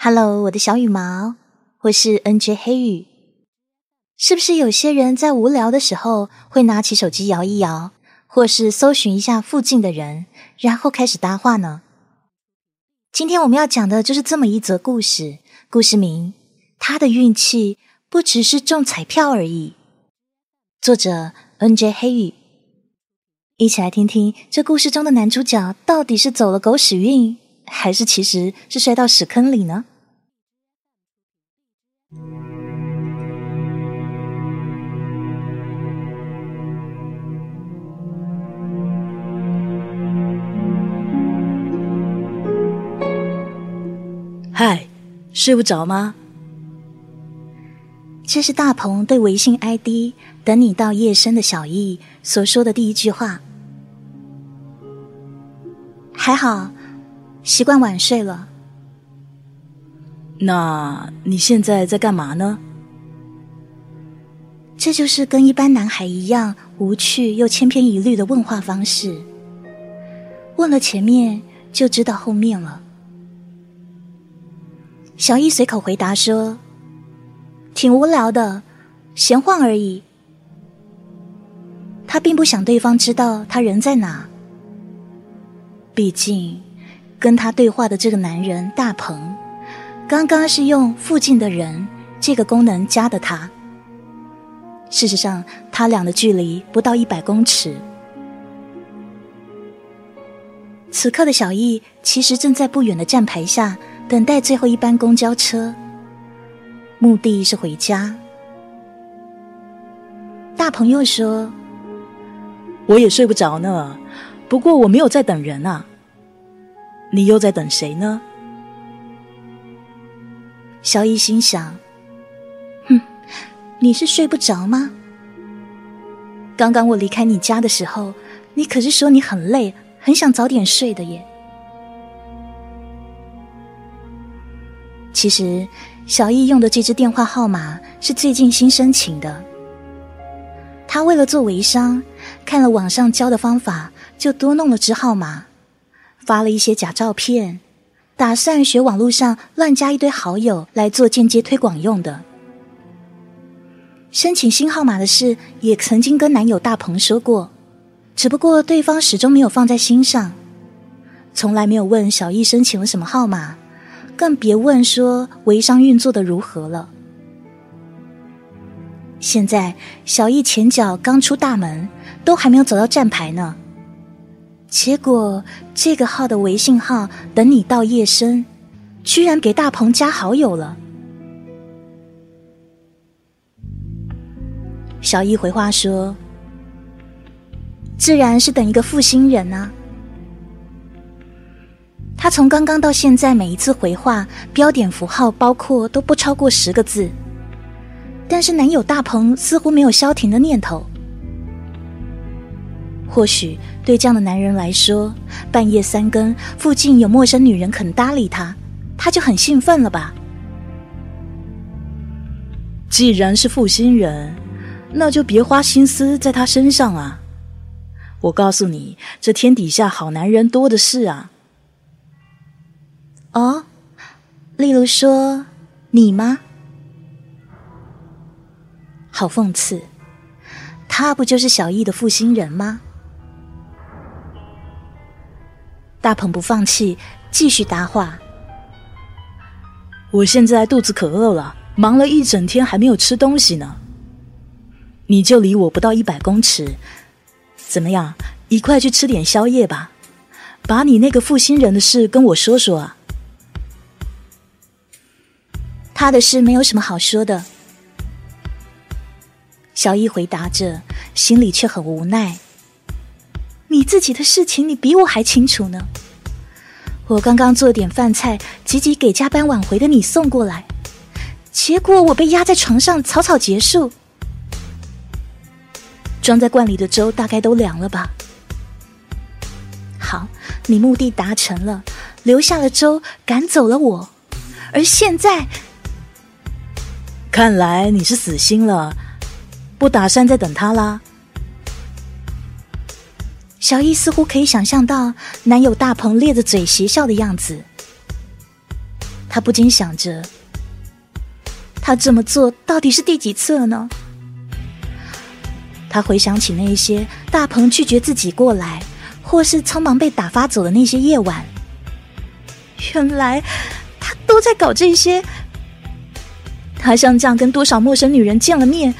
Hello，我的小羽毛，我是 NJ 黑羽。是不是有些人在无聊的时候会拿起手机摇一摇，或是搜寻一下附近的人，然后开始搭话呢？今天我们要讲的就是这么一则故事，故事名：他的运气不只是中彩票而已。作者 NJ 黑羽，一起来听听这故事中的男主角到底是走了狗屎运。还是其实是摔到屎坑里呢？嗨，睡不着吗？这是大鹏对微信 ID“ 等你到夜深”的小易所说的第一句话。还好。习惯晚睡了。那你现在在干嘛呢？这就是跟一般男孩一样无趣又千篇一律的问话方式。问了前面，就知道后面了。小易随口回答说：“挺无聊的，闲晃而已。”他并不想对方知道他人在哪，毕竟。跟他对话的这个男人大鹏，刚刚是用“附近的人”这个功能加的他。事实上，他俩的距离不到一百公尺。此刻的小易其实正在不远的站牌下等待最后一班公交车，目的是回家。大鹏又说：“我也睡不着呢，不过我没有在等人啊。”你又在等谁呢？小易心想：“哼，你是睡不着吗？刚刚我离开你家的时候，你可是说你很累，很想早点睡的耶。”其实，小易用的这支电话号码是最近新申请的。他为了做微商，看了网上教的方法，就多弄了支号码。发了一些假照片，打算学网络上乱加一堆好友来做间接推广用的。申请新号码的事也曾经跟男友大鹏说过，只不过对方始终没有放在心上，从来没有问小易申请了什么号码，更别问说微商运作的如何了。现在小易前脚刚出大门，都还没有走到站牌呢。结果，这个号的微信号等你到夜深，居然给大鹏加好友了。小易回话说：“自然是等一个负心人啊。”他从刚刚到现在，每一次回话标点符号包括都不超过十个字，但是男友大鹏似乎没有消停的念头。或许对这样的男人来说，半夜三更附近有陌生女人肯搭理他，他就很兴奋了吧？既然是负心人，那就别花心思在他身上啊！我告诉你，这天底下好男人多的是啊！哦，例如说你吗？好讽刺，他不就是小易的负心人吗？大鹏不放弃，继续搭话。我现在肚子可饿了，忙了一整天还没有吃东西呢。你就离我不到一百公尺，怎么样？一块去吃点宵夜吧。把你那个负心人的事跟我说说啊。他的事没有什么好说的。小易回答着，心里却很无奈。你自己的事情，你比我还清楚呢。我刚刚做点饭菜，急急给加班晚回的你送过来，结果我被压在床上，草草结束。装在罐里的粥大概都凉了吧？好，你目的达成了，留下了粥，赶走了我，而现在，看来你是死心了，不打算再等他啦。小易似乎可以想象到男友大鹏咧着嘴邪笑的样子。他不禁想着：他这么做到底是第几次了呢？他回想起那些大鹏拒绝自己过来，或是匆忙被打发走的那些夜晚，原来他都在搞这些。他像这样跟多少陌生女人见了面，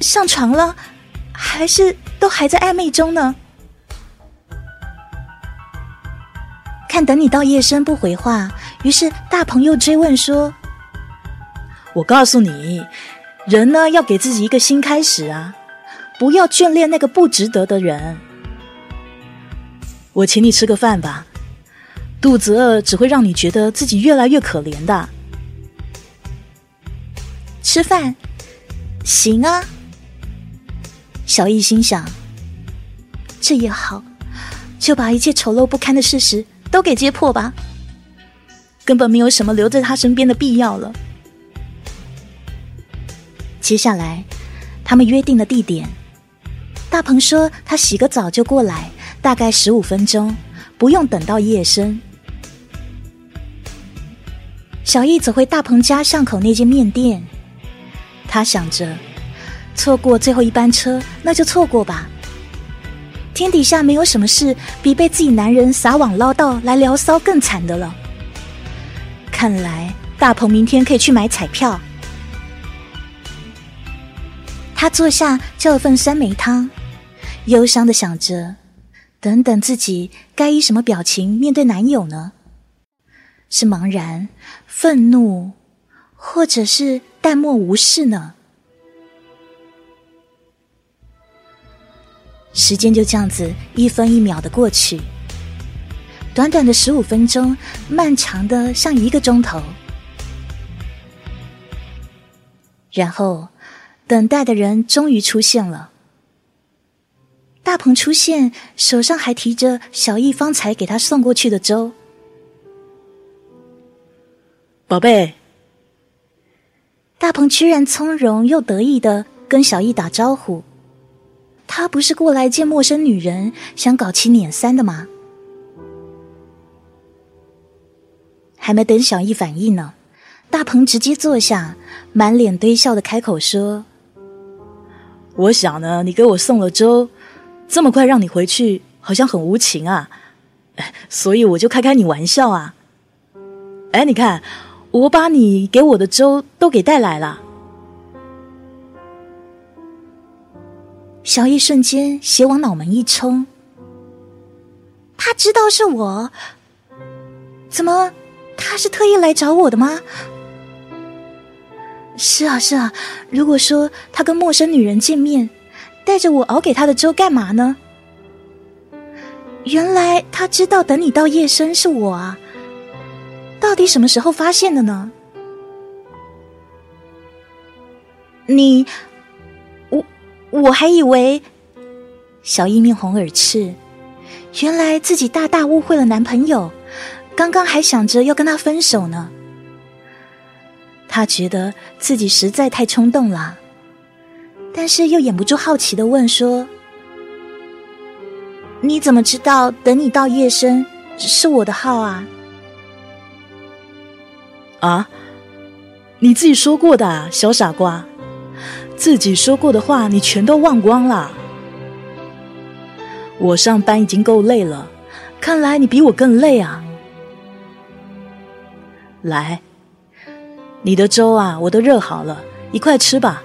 上床了，还是都还在暧昧中呢？看，等你到夜深不回话，于是大鹏又追问说：“我告诉你，人呢要给自己一个新开始啊，不要眷恋那个不值得的人。我请你吃个饭吧，肚子饿只会让你觉得自己越来越可怜的。吃饭，行啊。”小易心想：“这也好，就把一切丑陋不堪的事实。”都给揭破吧，根本没有什么留在他身边的必要了。接下来，他们约定的地点，大鹏说他洗个澡就过来，大概十五分钟，不用等到夜深。小易走回大鹏家巷口那间面店，他想着，错过最后一班车，那就错过吧。天底下没有什么事比被自己男人撒网捞到来聊骚更惨的了。看来大鹏明天可以去买彩票。他坐下叫了份酸梅汤，忧伤的想着：等等自己该以什么表情面对男友呢？是茫然、愤怒，或者是淡漠无视呢？时间就这样子一分一秒的过去，短短的十五分钟，漫长的像一个钟头。然后，等待的人终于出现了。大鹏出现，手上还提着小易方才给他送过去的粥。宝贝，大鹏居然从容又得意的跟小易打招呼。他不是过来见陌生女人，想搞起撵三的吗？还没等小易反应呢，大鹏直接坐下，满脸堆笑的开口说：“我想呢，你给我送了粥，这么快让你回去，好像很无情啊，所以我就开开你玩笑啊。哎，你看，我把你给我的粥都给带来了。”小易瞬间血往脑门一冲，他知道是我，怎么他是特意来找我的吗？是啊是啊，如果说他跟陌生女人见面，带着我熬给他的粥干嘛呢？原来他知道等你到夜深是我啊，到底什么时候发现的呢？你。我还以为小易面红耳赤，原来自己大大误会了男朋友。刚刚还想着要跟他分手呢。他觉得自己实在太冲动了，但是又掩不住好奇的问说：“你怎么知道等你到夜深是我的号啊？”啊，你自己说过的，小傻瓜。自己说过的话，你全都忘光了。我上班已经够累了，看来你比我更累啊。来，你的粥啊，我都热好了，一块吃吧。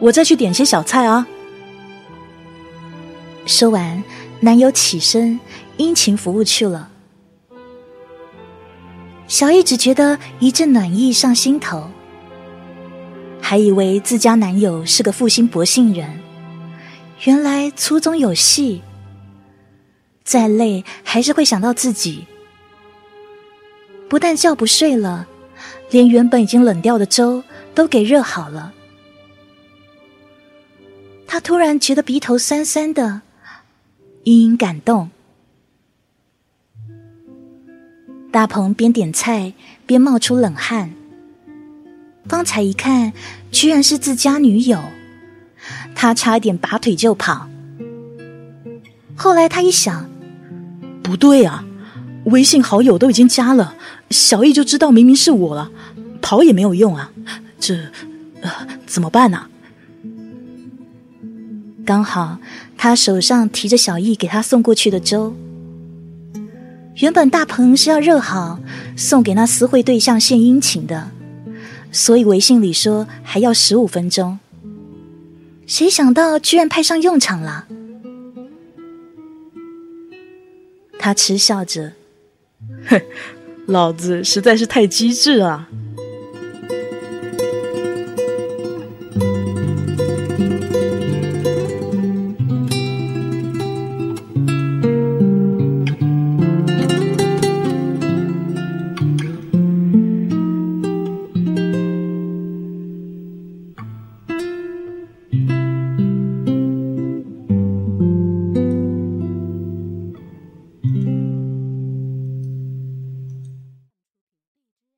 我再去点些小菜啊。说完，男友起身殷勤服务去了。小易只觉得一阵暖意上心头。还以为自家男友是个负心薄幸人，原来粗中有细。再累还是会想到自己，不但觉不睡了，连原本已经冷掉的粥都给热好了。他突然觉得鼻头酸酸的，隐隐感动。大鹏边点菜边冒出冷汗。方才一看，居然是自家女友，他差一点拔腿就跑。后来他一想，不对啊，微信好友都已经加了，小易就知道明明是我了，跑也没有用啊！这，呃，怎么办呢？刚好他手上提着小易给他送过去的粥。原本大鹏是要热好送给那私会对象献殷勤的，所以微信里说还要十五分钟。谁想到居然派上用场了？他嗤笑着：“哼，老子实在是太机智了。”